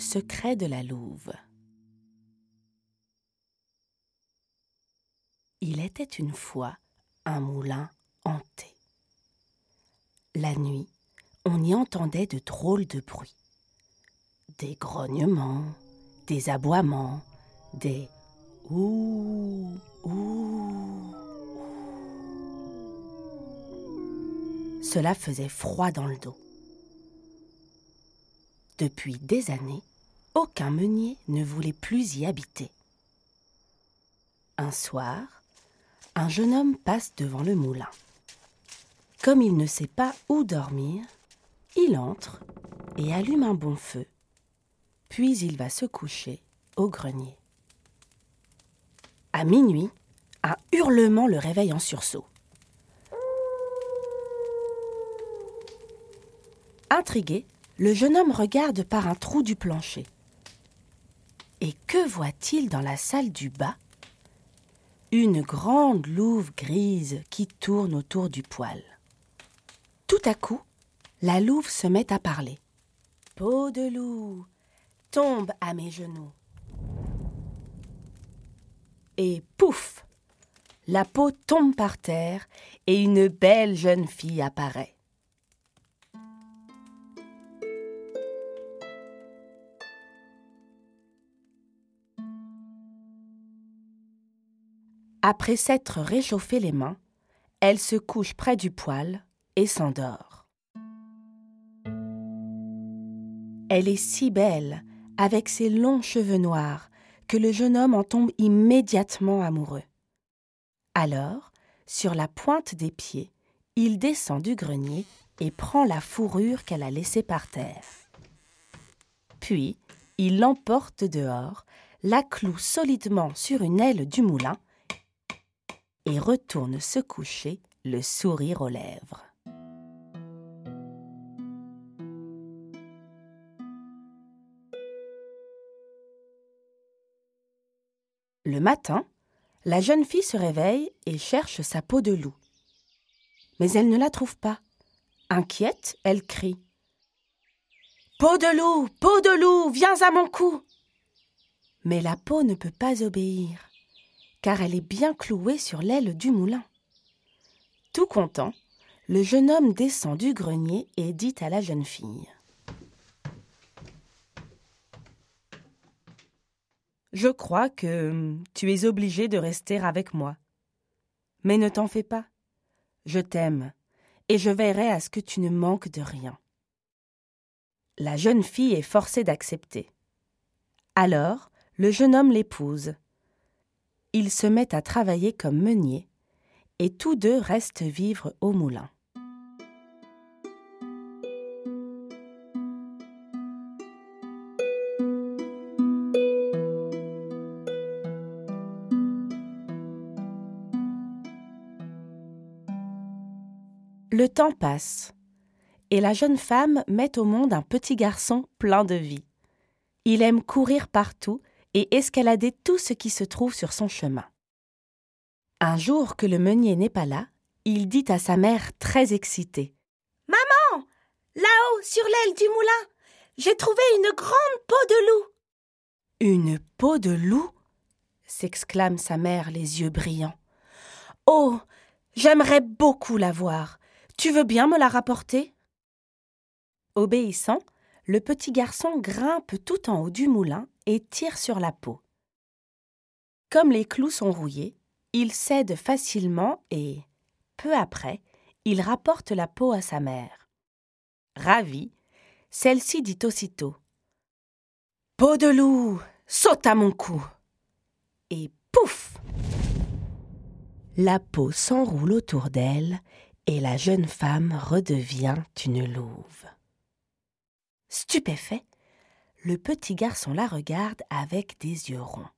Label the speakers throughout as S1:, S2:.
S1: Secret de la louve. Il était une fois un moulin hanté. La nuit, on y entendait de drôles de bruits. Des grognements, des aboiements, des ouh, ouh. Cela faisait froid dans le dos. Depuis des années, aucun meunier ne voulait plus y habiter. Un soir, un jeune homme passe devant le moulin. Comme il ne sait pas où dormir, il entre et allume un bon feu, puis il va se coucher au grenier. À minuit, un hurlement le réveille en sursaut. Intrigué, le jeune homme regarde par un trou du plancher. Et que voit-il dans la salle du bas? Une grande louve grise qui tourne autour du poêle. Tout à coup, la louve se met à parler. Peau de loup, tombe à mes genoux. Et pouf La peau tombe par terre et une belle jeune fille apparaît. Après s'être réchauffé les mains, elle se couche près du poêle et s'endort. Elle est si belle, avec ses longs cheveux noirs, que le jeune homme en tombe immédiatement amoureux. Alors, sur la pointe des pieds, il descend du grenier et prend la fourrure qu'elle a laissée par terre. Puis, il l'emporte dehors, la cloue solidement sur une aile du moulin et retourne se coucher, le sourire aux lèvres. Le matin, la jeune fille se réveille et cherche sa peau de loup. Mais elle ne la trouve pas. Inquiète, elle crie. Peau de loup, peau de loup, viens à mon cou. Mais la peau ne peut pas obéir car elle est bien clouée sur l'aile du moulin. Tout content, le jeune homme descend du grenier et dit à la jeune fille Je crois que tu es obligée de rester avec moi. Mais ne t'en fais pas. Je t'aime, et je veillerai à ce que tu ne manques de rien. La jeune fille est forcée d'accepter. Alors, le jeune homme l'épouse ils se mettent à travailler comme meuniers, et tous deux restent vivre au moulin. Le temps passe, et la jeune femme met au monde un petit garçon plein de vie. Il aime courir partout et escalader tout ce qui se trouve sur son chemin. Un jour que le meunier n'est pas là, il dit à sa mère très excitée
S2: Maman Là-haut, sur l'aile du moulin, j'ai trouvé une grande peau de loup.
S1: Une peau de loup? s'exclame sa mère, les yeux brillants. Oh J'aimerais beaucoup la voir. Tu veux bien me la rapporter? Obéissant, le petit garçon grimpe tout en haut du moulin et tire sur la peau. Comme les clous sont rouillés, il cède facilement et, peu après, il rapporte la peau à sa mère. Ravie, celle-ci dit aussitôt Peau de loup, saute à mon cou Et pouf La peau s'enroule autour d'elle et la jeune femme redevient une louve. Stupéfait, le petit garçon la regarde avec des yeux ronds.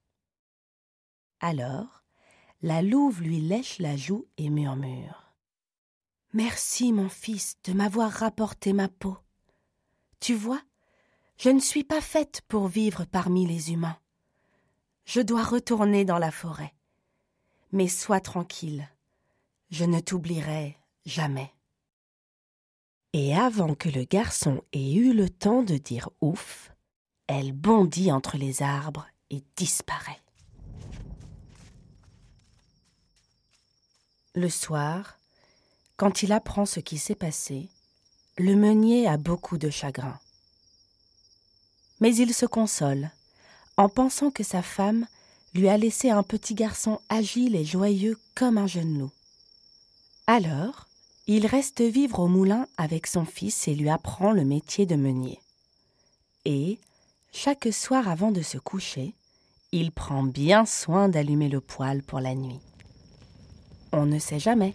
S1: Alors, la louve lui lèche la joue et murmure. Merci, mon fils, de m'avoir rapporté ma peau. Tu vois, je ne suis pas faite pour vivre parmi les humains. Je dois retourner dans la forêt. Mais sois tranquille, je ne t'oublierai jamais. Et avant que le garçon ait eu le temps de dire ouf, elle bondit entre les arbres et disparaît. Le soir, quand il apprend ce qui s'est passé, le meunier a beaucoup de chagrin. Mais il se console en pensant que sa femme lui a laissé un petit garçon agile et joyeux comme un jeune loup. Alors, il reste vivre au moulin avec son fils et lui apprend le métier de meunier. Et, chaque soir avant de se coucher, il prend bien soin d'allumer le poêle pour la nuit. On ne sait jamais.